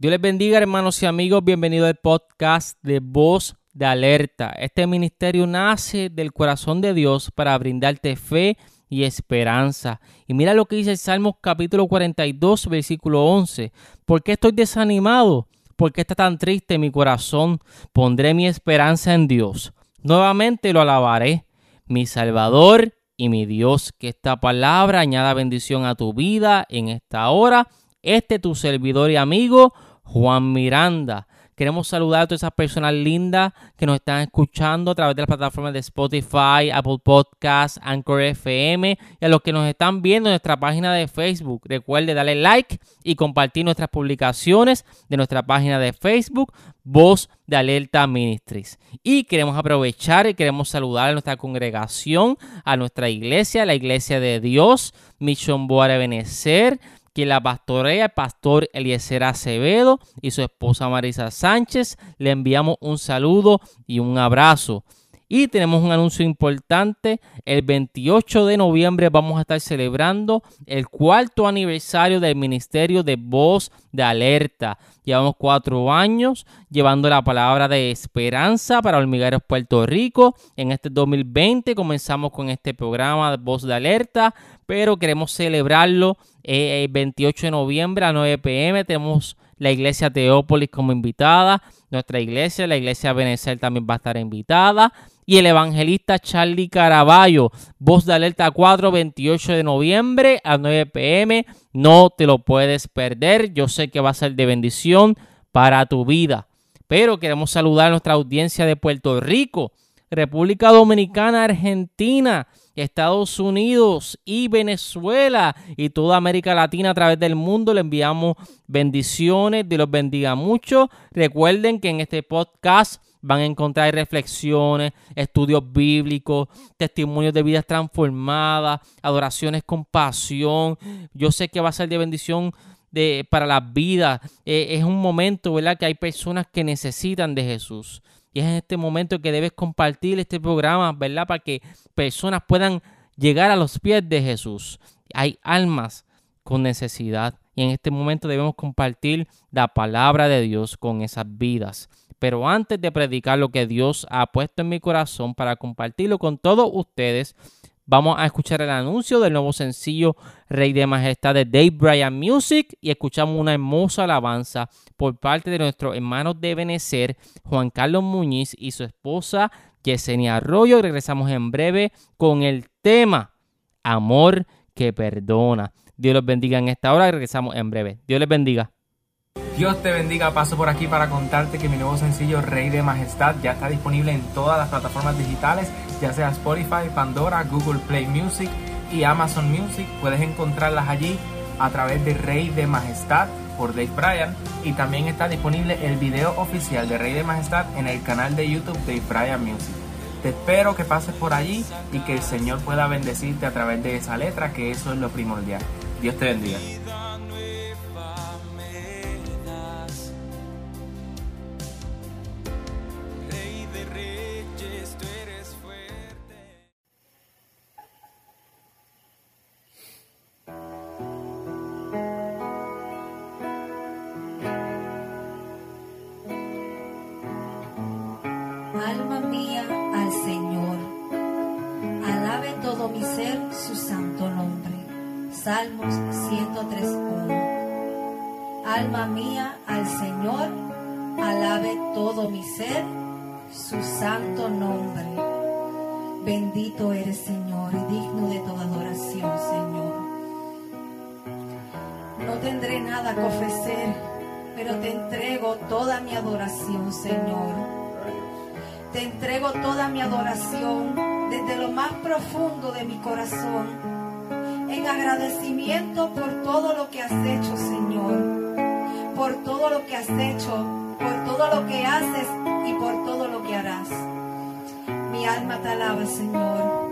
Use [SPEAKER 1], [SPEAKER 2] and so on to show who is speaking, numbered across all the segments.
[SPEAKER 1] Dios les bendiga, hermanos y amigos. Bienvenido al podcast de Voz de Alerta. Este ministerio nace del corazón de Dios para brindarte fe y esperanza. Y mira lo que dice el Salmo capítulo 42, versículo 11. ¿Por qué estoy desanimado? ¿Por qué está tan triste mi corazón? Pondré mi esperanza en Dios. Nuevamente lo alabaré, mi Salvador y mi Dios. Que esta palabra añada bendición a tu vida en esta hora. Este tu servidor y amigo Juan Miranda. Queremos saludar a todas esas personas lindas que nos están escuchando a través de las plataformas de Spotify, Apple Podcasts, Anchor FM y a los que nos están viendo en nuestra página de Facebook. Recuerde darle like y compartir nuestras publicaciones de nuestra página de Facebook, Voz de Alerta Ministries. Y queremos aprovechar y queremos saludar a nuestra congregación, a nuestra iglesia, la iglesia de Dios, Mission Boare Benecer quien la pastorea el pastor Eliezer Acevedo y su esposa Marisa Sánchez. Le enviamos un saludo y un abrazo. Y tenemos un anuncio importante. El 28 de noviembre vamos a estar celebrando el cuarto aniversario del Ministerio de Voz de Alerta. Llevamos cuatro años llevando la palabra de esperanza para Hormigueros Puerto Rico. En este 2020 comenzamos con este programa de Voz de Alerta, pero queremos celebrarlo eh, el 28 de noviembre a 9 pm. Tenemos la iglesia Teópolis como invitada. Nuestra iglesia, la iglesia Benecer también va a estar invitada. Y el evangelista Charlie Caraballo, voz de alerta 4, 28 de noviembre a 9 pm. No te lo puedes perder. Yo sé que va a ser de bendición para tu vida. Pero queremos saludar a nuestra audiencia de Puerto Rico, República Dominicana, Argentina, Estados Unidos y Venezuela y toda América Latina a través del mundo. Le enviamos bendiciones, Dios los bendiga mucho. Recuerden que en este podcast van a encontrar reflexiones, estudios bíblicos, testimonios de vidas transformadas, adoraciones con pasión. Yo sé que va a ser de bendición de, para las vidas. Eh, es un momento, ¿verdad? Que hay personas que necesitan de Jesús. Y es en este momento que debes compartir este programa, ¿verdad? Para que personas puedan llegar a los pies de Jesús. Hay almas con necesidad. Y en este momento debemos compartir la palabra de Dios con esas vidas. Pero antes de predicar lo que Dios ha puesto en mi corazón para compartirlo con todos ustedes, vamos a escuchar el anuncio del nuevo sencillo Rey de Majestad de Dave Bryan Music y escuchamos una hermosa alabanza por parte de nuestros hermanos de Benecer, Juan Carlos Muñiz y su esposa Yesenia Arroyo. Regresamos en breve con el tema Amor que perdona. Dios los bendiga en esta hora. Regresamos en breve. Dios les bendiga.
[SPEAKER 2] Dios te bendiga, paso por aquí para contarte que mi nuevo sencillo Rey de Majestad ya está disponible en todas las plataformas digitales, ya sea Spotify, Pandora, Google Play Music y Amazon Music. Puedes encontrarlas allí a través de Rey de Majestad por Dave Bryan y también está disponible el video oficial de Rey de Majestad en el canal de YouTube de Bryan Music. Te espero que pases por allí y que el Señor pueda bendecirte a través de esa letra, que eso es lo primordial. Dios te bendiga.
[SPEAKER 3] Salmos 103.1 Alma mía al Señor, alabe todo mi ser su santo nombre. Bendito eres Señor y digno de toda adoración, Señor. No tendré nada que ofrecer, pero te entrego toda mi adoración, Señor. Te entrego toda mi adoración desde lo más profundo de mi corazón, agradecimiento por todo lo que has hecho, Señor, por todo lo que has hecho, por todo lo que haces y por todo lo que harás. Mi alma te alaba, Señor.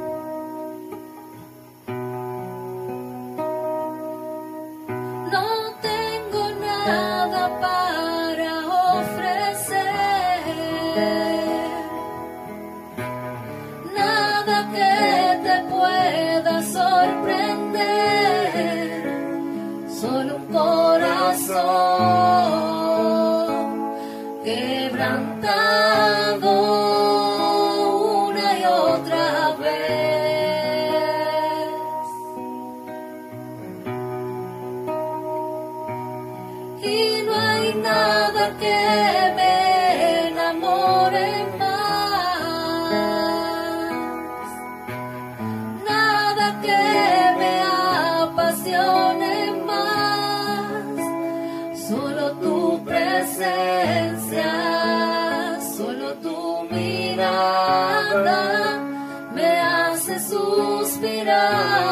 [SPEAKER 3] suspirar.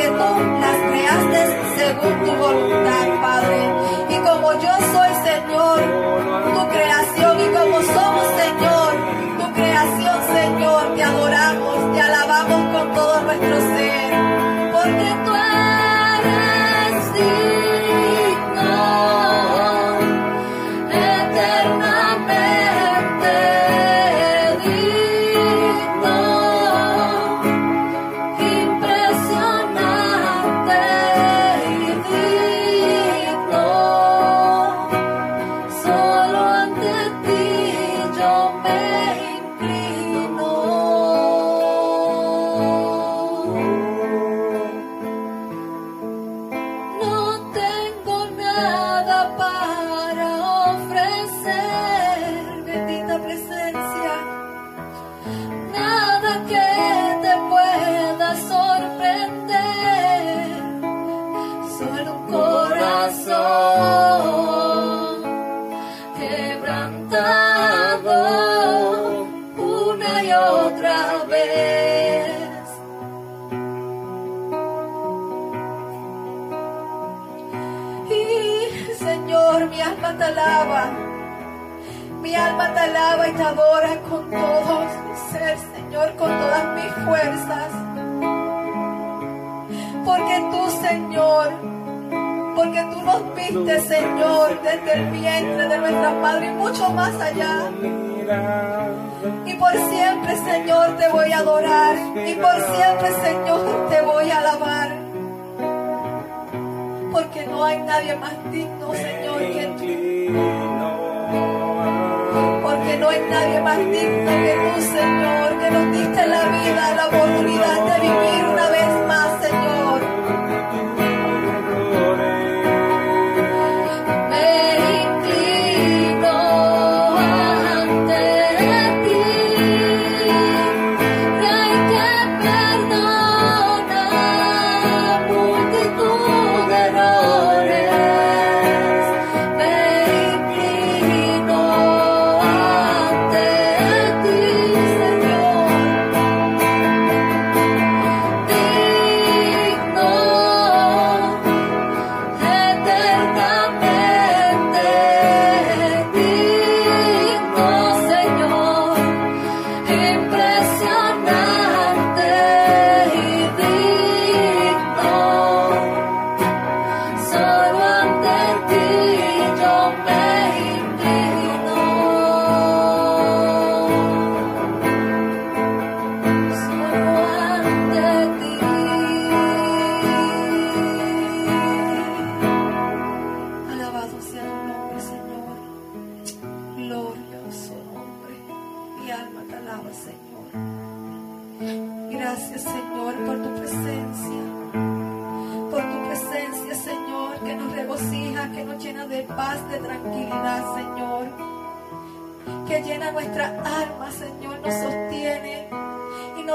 [SPEAKER 3] que tú las creaste según tu voluntad, Padre. Y como yo soy,
[SPEAKER 4] Señor,
[SPEAKER 3] tu creación y como somos, Señor, tu creación, Señor, te adoramos, te alabamos con todo nuestro ser.
[SPEAKER 4] Porque tú
[SPEAKER 3] Mi alma te alaba y te adora con todo mi ser, Señor, con todas mis fuerzas. Porque tú, Señor, porque tú nos viste, Señor, desde el vientre de nuestra madre y mucho más allá. Y por siempre, Señor, te voy a adorar. Y por siempre, Señor, te voy a alabar. Porque no hay nadie más digno, Señor, nadie más digno que tú, Señor, que nos diste la vida, la oportunidad de vivir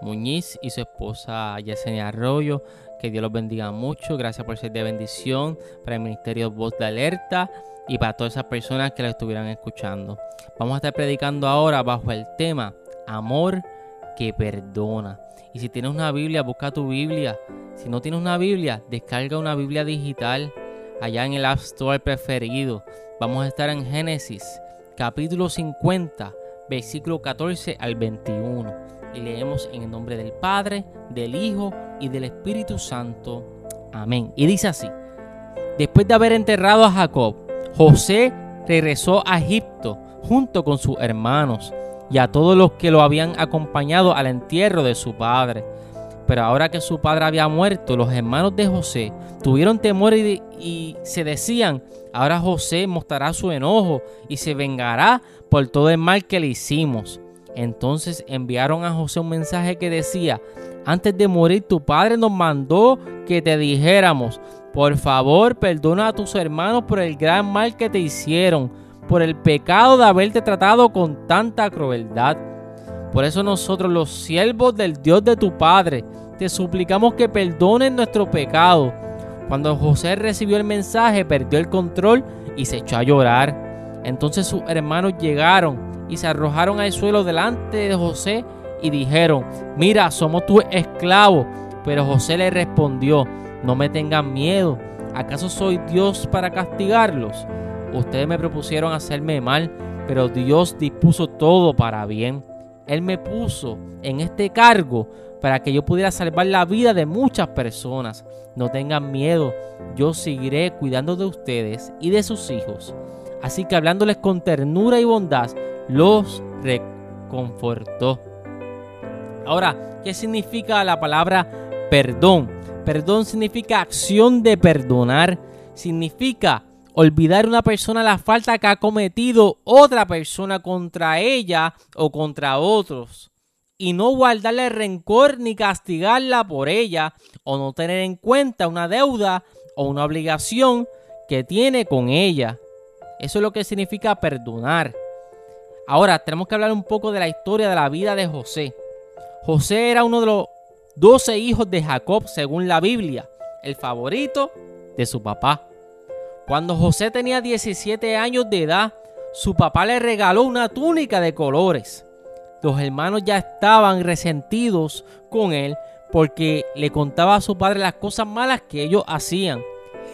[SPEAKER 1] Muñiz y su esposa Yesenia Arroyo. Que Dios los bendiga mucho. Gracias por ser de bendición para el Ministerio Voz de Alerta y para todas esas personas que la estuvieran escuchando. Vamos a estar predicando ahora bajo el tema Amor que perdona. Y si tienes una Biblia, busca tu Biblia. Si no tienes una Biblia, descarga una Biblia digital allá en el App Store preferido. Vamos a estar en Génesis, capítulo 50 versículo 14 al 21. Y leemos en el nombre del Padre, del Hijo y del Espíritu Santo. Amén. Y dice así, después de haber enterrado a Jacob, José regresó a Egipto junto con sus hermanos y a todos los que lo habían acompañado al entierro de su padre. Pero ahora que su padre había muerto, los hermanos de José tuvieron temor y, y, se decían, ahora José mostrará su enojo y se vengará por todo el mal que le hicimos. Entonces enviaron a José un mensaje que decía, antes de morir tu padre nos mandó que te dijéramos, por favor perdona a tus hermanos por el gran mal que te hicieron, por el pecado de haberte tratado con tanta crueldad. Por eso nosotros los siervos del Dios de tu Padre, te suplicamos que perdones nuestro pecado. Cuando José recibió el mensaje, perdió el control y se echó a llorar. Entonces sus hermanos llegaron y se arrojaron al suelo delante de José y dijeron, mira, somos tus esclavos. Pero José le respondió, no me tengan miedo, ¿acaso soy Dios para castigarlos? Ustedes me propusieron hacerme mal, pero Dios dispuso todo para bien. Él me puso en este cargo para que yo pudiera salvar la vida de muchas personas. No tengan miedo, yo seguiré cuidando de ustedes y de sus hijos. Así que hablándoles con ternura y bondad, los reconfortó. Ahora, ¿qué significa la palabra perdón? Perdón significa acción de perdonar. Significa olvidar una persona la falta que ha cometido otra persona contra ella o contra otros. Y no guardarle rencor ni castigarla por ella o no tener en cuenta una deuda o una obligación que tiene con ella. Eso es lo que significa perdonar. Ahora tenemos que hablar un poco de la historia de la vida de José. José era uno de los 12 hijos de Jacob según la Biblia, el favorito de su papá. Cuando José tenía 17 años de edad, su papá le regaló una túnica de colores. Los hermanos ya estaban resentidos con él porque le contaba a su padre las cosas malas que ellos hacían.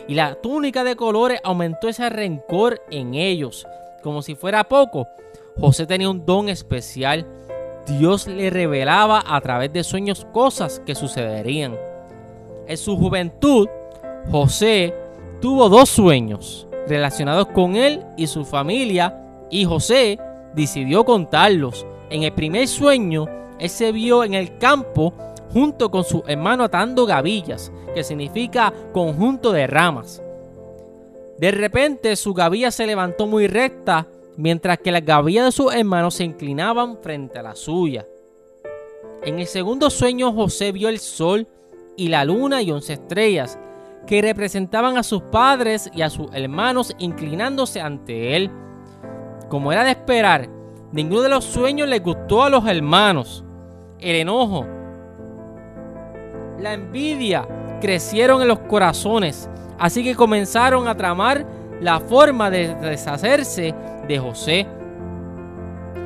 [SPEAKER 1] Y la túnica de colores aumentó ese rencor en ellos. Como si fuera poco, José tenía un don especial Dios le revelaba a través de sueños cosas que sucederían. En su juventud, José tuvo dos sueños relacionados con él y su familia y José decidió contarlos. En el primer sueño, él se vio en el campo junto con su hermano atando gavillas, que significa conjunto de ramas. De repente su gavilla se levantó muy recta mientras que las gavillas de sus hermanos se inclinaban frente a la suya. En el segundo sueño José vio el sol y la luna y once estrellas, que representaban a sus padres y a sus hermanos inclinándose ante él. Como era de esperar, ninguno de los sueños le gustó a los hermanos. El enojo, la envidia crecieron en los corazones, así que comenzaron a tramar la forma de deshacerse de José.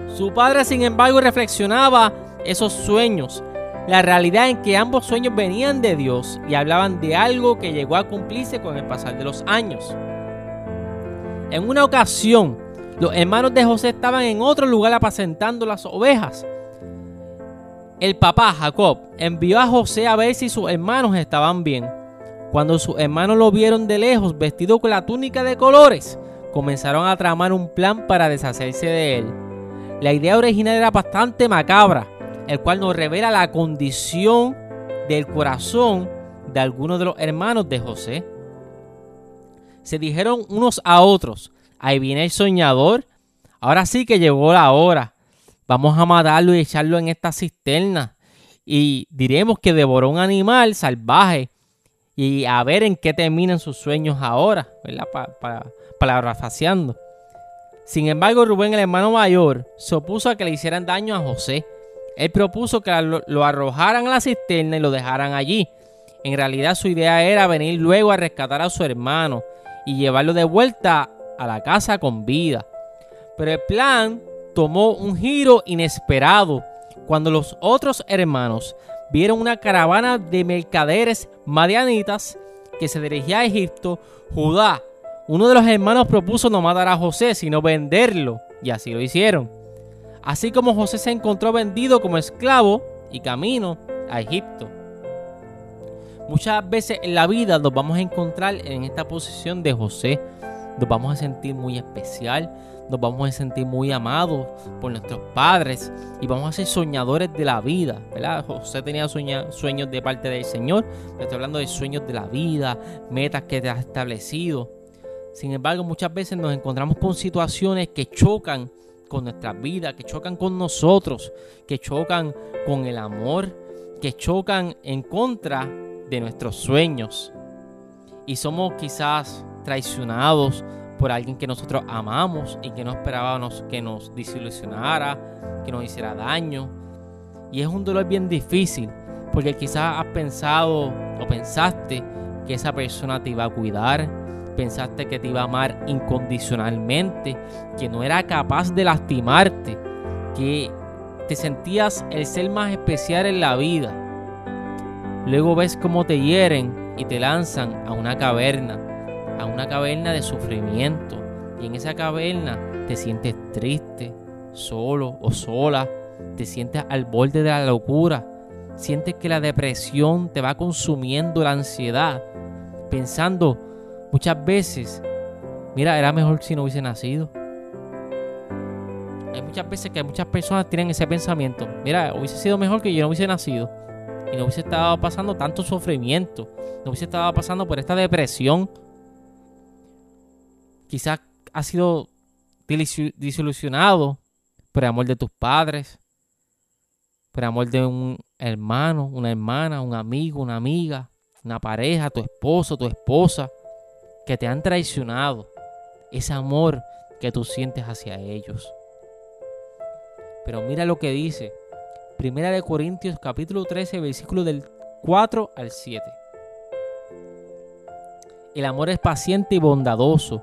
[SPEAKER 1] Su padre, sin embargo, reflexionaba esos sueños, la realidad en que ambos sueños venían de Dios y hablaban de algo que llegó a cumplirse con el pasar de los años. En una ocasión, los hermanos de José estaban en otro lugar apacentando las ovejas. El papá, Jacob, envió a José a ver si sus hermanos estaban bien. Cuando sus hermanos lo vieron de lejos vestido con la túnica de colores, comenzaron a tramar un plan para deshacerse de él. La idea original era bastante macabra, el cual nos revela la condición del corazón de algunos de los hermanos de José. Se dijeron unos a otros, ahí viene el soñador, ahora sí que llegó la hora, vamos a matarlo y echarlo en esta cisterna. Y diremos que devoró un animal salvaje y a ver en qué terminan sus sueños ahora, ¿verdad? Para, parafraseando. Sin embargo, Rubén, el hermano mayor, se opuso a que le hicieran daño a José. Él propuso que lo, arrojaran a la cisterna y lo dejaran allí. En realidad su idea era venir luego a rescatar a su hermano y llevarlo de vuelta a la casa con vida. Pero el plan tomó un giro inesperado cuando los otros hermanos vieron una caravana de mercaderes madianitas que se dirigía a Egipto. Judá uno de los hermanos propuso no matar a José, sino venderlo, y así lo hicieron. Así como José se encontró vendido como esclavo y camino a Egipto. Muchas veces en la vida nos vamos a encontrar en esta posición de José. Nos vamos a sentir muy especial, nos vamos a sentir muy amados por nuestros padres y vamos a ser soñadores de la vida, ¿verdad? José tenía sueños de parte del Señor, estoy hablando de sueños de la vida, metas que te has establecido. Sin embargo, muchas veces nos encontramos con situaciones que chocan con nuestra vida, que chocan con nosotros, que chocan con el amor, que chocan en contra de nuestros sueños. Y somos quizás traicionados por alguien que nosotros amamos y que no esperábamos que nos desilusionara, que nos hiciera daño. Y es un dolor bien difícil, porque quizás has pensado o pensaste que esa persona te iba a cuidar, pensaste que te iba a amar incondicionalmente, que no era capaz de lastimarte, que te sentías el ser más especial en la vida. Luego ves cómo te hieren y te lanzan a una caverna, a una caverna de sufrimiento. Y en esa caverna te sientes triste, solo o sola, te sientes al borde de la locura, Sientes que la depresión te va consumiendo la ansiedad, pensando muchas veces, mira, era mejor si no hubiese nacido. Hay muchas veces que muchas personas tienen ese pensamiento, mira, hubiese sido mejor que yo no hubiese nacido y no hubiese estado pasando tanto sufrimiento, no hubiese estado pasando por esta depresión. Quizás ha sido disolucionado por el amor de tus padres, por el amor de un hermano, una hermana, un amigo, una amiga, una pareja, tu esposo, tu esposa, que te han traicionado. Ese amor que tú sientes hacia ellos. Pero mira lo que dice. Primera de Corintios capítulo 13, versículo del 4 al 7. El amor es paciente y bondadoso.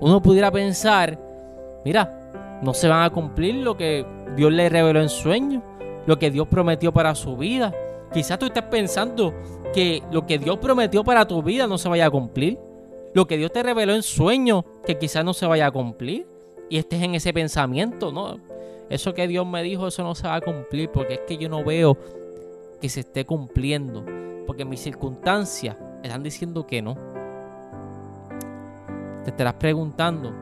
[SPEAKER 1] uno pudiera pensar, mira, no se van a cumplir lo que Dios le reveló en sueño, lo que Dios prometió para su vida. Quizás tú estés pensando que lo que Dios prometió para tu vida no se vaya a cumplir. Lo que Dios te reveló en sueño que quizás no se vaya a cumplir. Y estés en ese pensamiento, ¿no? Eso que Dios me dijo, eso no se va a cumplir porque es que yo no veo que se esté cumpliendo. Porque mis circunstancias están diciendo que no. Te estarás preguntando,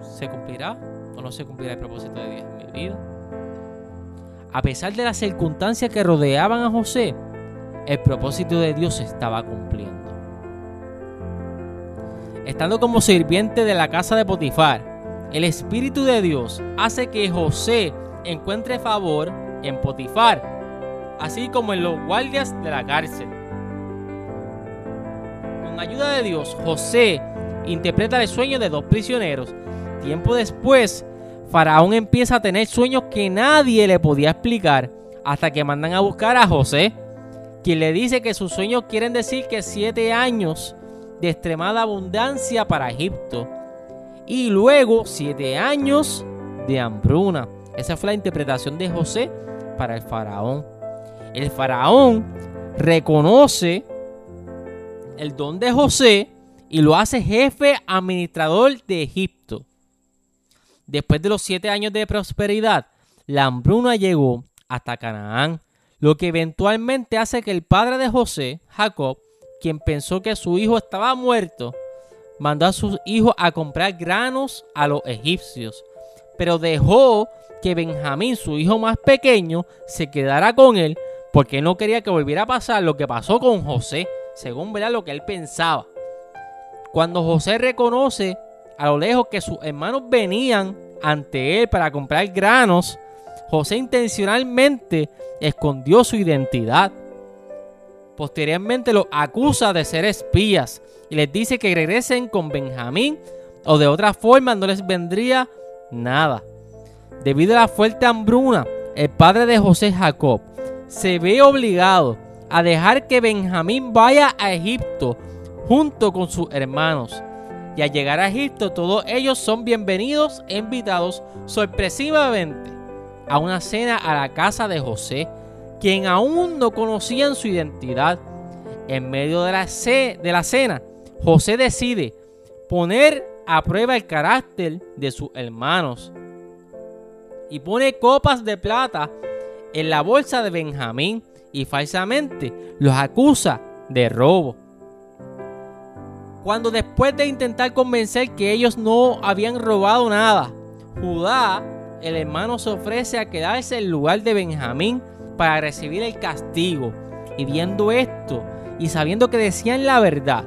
[SPEAKER 1] ¿se cumplirá o no se cumplirá el propósito de Dios en mi vida? A pesar de las circunstancias que rodeaban a José, el propósito de Dios se estaba cumpliendo. Estando como sirviente de la casa de Potifar, el Espíritu de Dios hace que José encuentre favor en Potifar, así como en los guardias de la cárcel. Con ayuda de Dios, José interpreta el sueño de dos prisioneros. Tiempo después, Faraón empieza a tener sueños que nadie le podía explicar hasta que mandan a buscar a José quien le dice que sus sueños quieren decir que siete años de extremada abundancia para Egipto y luego siete años de hambruna. Esa fue la interpretación de José para el faraón. El faraón reconoce el don de José y lo hace jefe administrador de Egipto. Después de los siete años de prosperidad, la hambruna llegó hasta Canaán lo que eventualmente hace que el padre de José, Jacob, quien pensó que su hijo estaba muerto, mandó a sus hijos a comprar granos a los egipcios, pero dejó que Benjamín, su hijo más pequeño, se quedara con él porque no quería que volviera a pasar lo que pasó con José, según verá lo que él pensaba. Cuando José reconoce a lo lejos que sus hermanos venían ante él para comprar granos, José intencionalmente escondió su identidad. Posteriormente los acusa de ser espías y les dice que regresen con Benjamín o de otra forma no les vendría nada. Debido a la fuerte hambruna, el padre de José Jacob se ve obligado a dejar que Benjamín vaya a Egipto junto con sus hermanos. Y al llegar a Egipto todos ellos son bienvenidos e invitados sorpresivamente a una cena a la casa de José, quien aún no conocían su identidad. En medio de la, de la cena, José decide poner a prueba el carácter de sus hermanos y pone copas de plata en la bolsa de Benjamín y falsamente los acusa de robo. Cuando después de intentar convencer que ellos no habían robado nada, Judá el hermano se ofrece a quedarse en lugar de Benjamín para recibir el castigo. Y viendo esto y sabiendo que decían la verdad,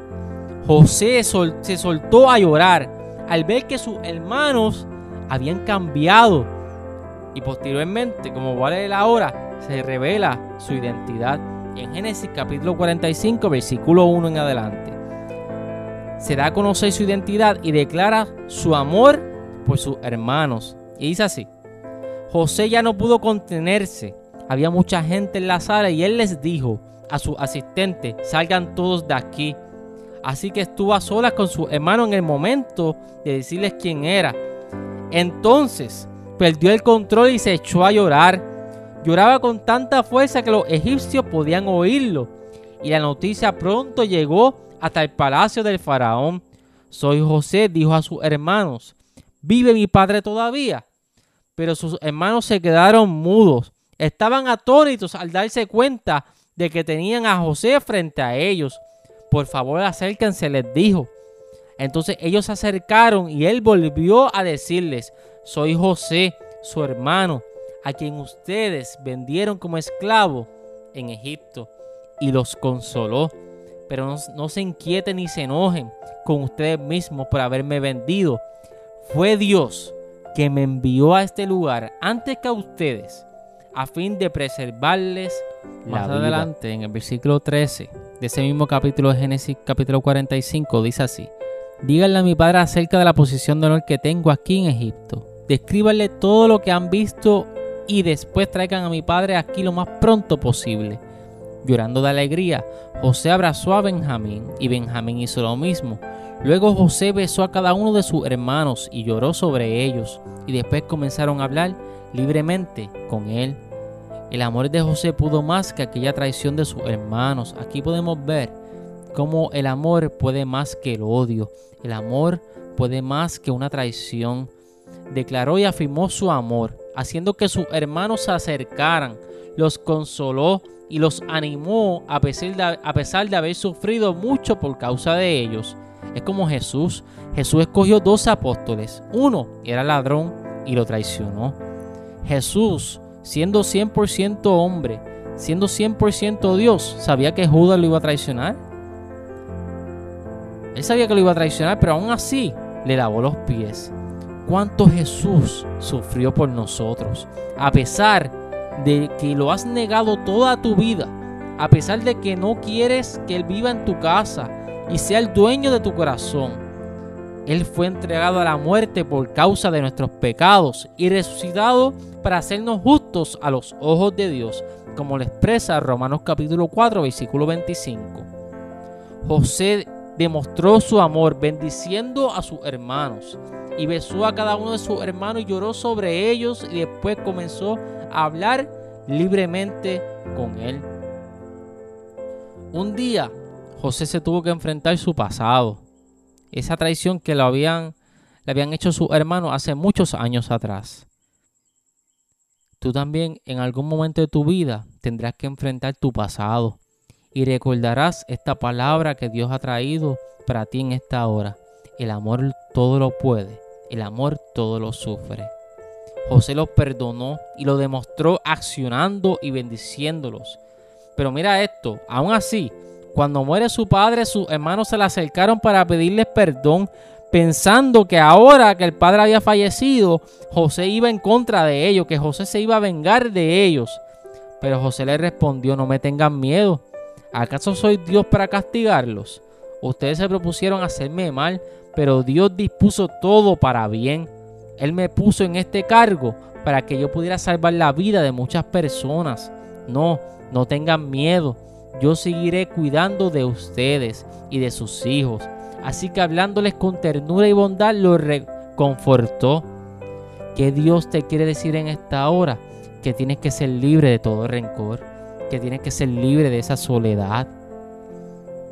[SPEAKER 1] José se soltó a llorar al ver que sus hermanos habían cambiado. Y posteriormente, como vale la hora, se revela su identidad en Génesis capítulo 45, versículo 1 en adelante. Se da a conocer su identidad y declara su amor por sus hermanos. Y dice así, José ya no pudo contenerse, había mucha gente en la sala y él les dijo a su asistente, salgan todos de aquí. Así que estuvo a solas con su hermano en el momento de decirles quién era. Entonces perdió el control y se echó a llorar. Lloraba con tanta fuerza que los egipcios podían oírlo. Y la noticia pronto llegó hasta el palacio del faraón. Soy José, dijo a sus hermanos. ¿Vive mi padre todavía? Pero sus hermanos se quedaron mudos. Estaban atónitos al darse cuenta de que tenían a José frente a ellos. Por favor, acérquense, les dijo. Entonces ellos se acercaron y él volvió a decirles, soy José, su hermano, a quien ustedes vendieron como esclavo en Egipto. Y los consoló. Pero no, no se inquieten ni se enojen con ustedes mismos por haberme vendido. Fue Dios que me envió a este lugar antes que a ustedes a fin de preservarles Más adelante, en el versículo 13 de ese mismo capítulo de Génesis, capítulo 45, dice así: Díganle a mi padre acerca de la posición de honor que tengo aquí en Egipto. Descríbanle todo lo que han visto y después traigan a mi padre aquí lo más pronto posible. Llorando de alegría, José abrazó a Benjamín y Benjamín hizo lo mismo. Luego José besó a cada uno de sus hermanos y lloró sobre ellos, y después comenzaron a hablar libremente con él. El amor de José pudo más que aquella traición de sus hermanos. Aquí podemos ver cómo el amor puede más que el odio. El amor puede más que una traición. Declaró y afirmó su amor, haciendo que sus hermanos se acercaran, los consoló y los animó a pesar, de, a pesar de haber sufrido mucho por causa de ellos. Es como Jesús. Jesús escogió dos apóstoles. Uno era ladrón y lo traicionó. Jesús, siendo 100% hombre, siendo 100% Dios, sabía que Judas lo iba a traicionar. Él sabía que lo iba a traicionar, pero aún así le lavó los pies. ¿Cuánto Jesús sufrió por nosotros? A pesar de que lo has negado toda tu vida, a pesar de que no quieres que Él viva en tu casa y sea el dueño de tu corazón, él fue entregado a la muerte por causa de nuestros pecados y resucitado para hacernos justos a los ojos de Dios, como lo expresa Romanos capítulo 4, versículo 25. José demostró su amor bendiciendo a sus hermanos y besó a cada uno de sus hermanos y lloró sobre ellos y después comenzó a hablar libremente con él. Un día José se tuvo que enfrentar su pasado esa traición que lo habían, le habían hecho sus hermanos hace muchos años atrás. Tú también en algún momento de tu vida tendrás que enfrentar tu pasado y recordarás esta palabra que Dios ha traído para ti en esta hora. El amor todo lo puede, el amor todo lo sufre. José los perdonó y lo demostró accionando y bendiciéndolos. Pero mira esto, aún así, cuando muere su padre, sus hermanos se le acercaron para pedirles perdón, pensando que ahora que el padre había fallecido, José iba en contra de ellos, que José se iba a vengar de ellos. Pero José le respondió, no me tengan miedo. ¿Acaso soy Dios para castigarlos? Ustedes se propusieron hacerme mal, pero Dios dispuso todo para bien. Él me puso en este cargo para que yo pudiera salvar la vida de muchas personas. No, no tengan miedo yo seguiré cuidando de ustedes y de sus hijos. Así que hablándoles con ternura y bondad, los reconfortó. ¿Qué Dios te quiere decir en esta hora? Que tienes que ser libre de todo rencor, que tienes que ser libre de esa soledad,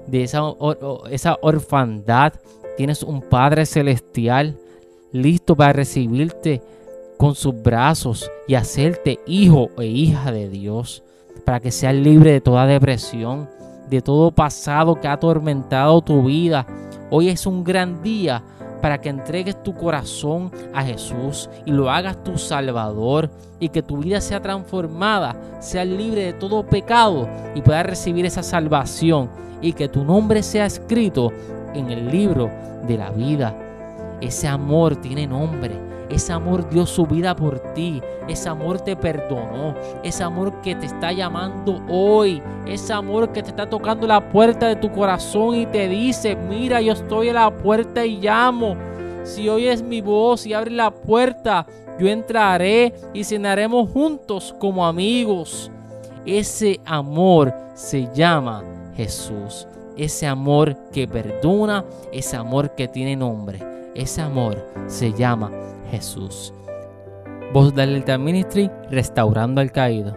[SPEAKER 1] de esa, esa orfandad. Tienes un Padre celestial listo para recibirte con sus brazos y hacerte hijo e hija de Dios para que seas libre de toda depresión, de todo pasado que ha atormentado tu vida. Hoy es un gran día para que entregues tu corazón a Jesús y lo hagas tu Salvador y que tu vida sea transformada, sea libre de todo pecado y puedas recibir esa salvación y que tu nombre sea escrito en el libro de la vida. Ese amor tiene nombre ese amor dio su vida por ti. Ese amor te perdonó. Ese amor que te está llamando hoy. Ese amor que te está tocando la puerta de tu corazón y te dice, mira, yo estoy en la puerta y llamo. Si oyes mi voz y abres la puerta, Yo entraré y cenaremos juntos como amigos. Ese amor se llama Jesús. Ese amor que perdona, ese amor que tiene nombre. Ese amor se llama Jesús. Voz del Ministry, restaurando al caído.